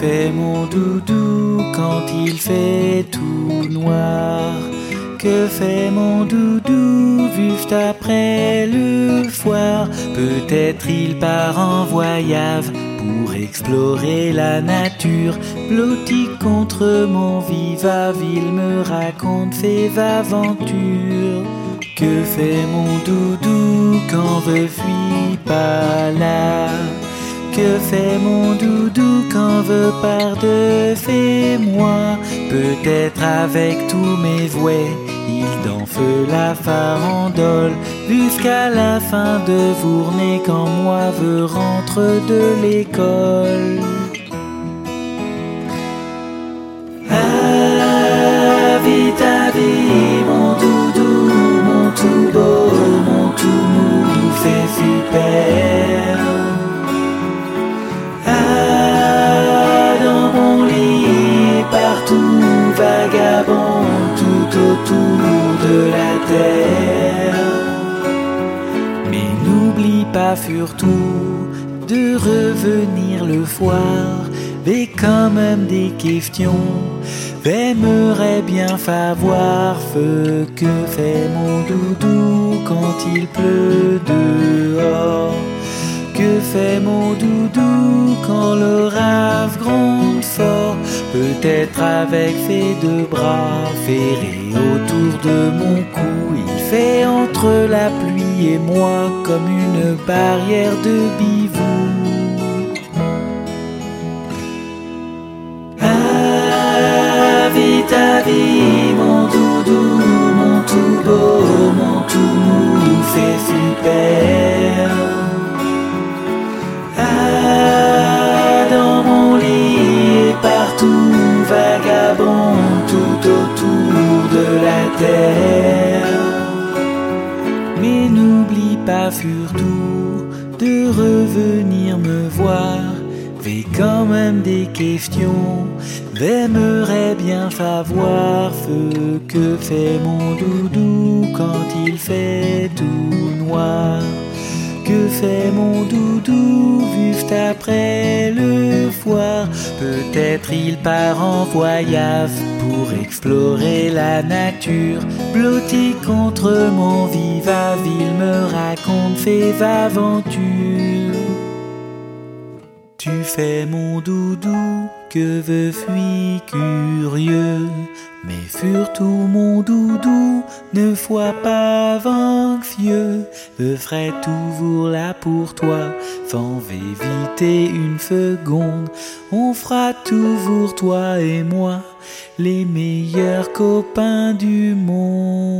fait mon doudou quand il fait tout noir. Que fait mon doudou juste après le foire? Peut-être il part en voyage pour explorer la nature. Blotti contre mon viva il me raconte ses aventures. Que fait mon doudou quand je suis pas là? Que fait mon doudou quand veut part de fait moi Peut-être avec tous mes vouets Il danse la farandole Jusqu'à la fin de journée Quand moi veux rentre de l'école tout autour de la terre. Mais n'oublie pas surtout de revenir le soir, mais quand même des questions. J'aimerais bien savoir ce que fait mon doudou quand il pleut dehors? Que fait mon doudou quand l'orage Peut-être avec ses deux bras ferrés autour de mon cou Il fait entre la pluie et moi comme une barrière de bivou. Ah, Mais n'oublie pas surtout de revenir me voir. Fais quand même des questions. J'aimerais bien savoir ce que fait mon doudou quand il fait tout noir. Que fait mon doudou juste après Peut-être il part en voyage pour explorer la nature. Blotti contre mon viva il me raconte ses aventures. Tu fais mon doudou que je suis curieux mais surtout mon doudou, ne sois pas anxieux, je serai toujours là pour toi, sans éviter une seconde, on fera toujours toi et moi, les meilleurs copains du monde.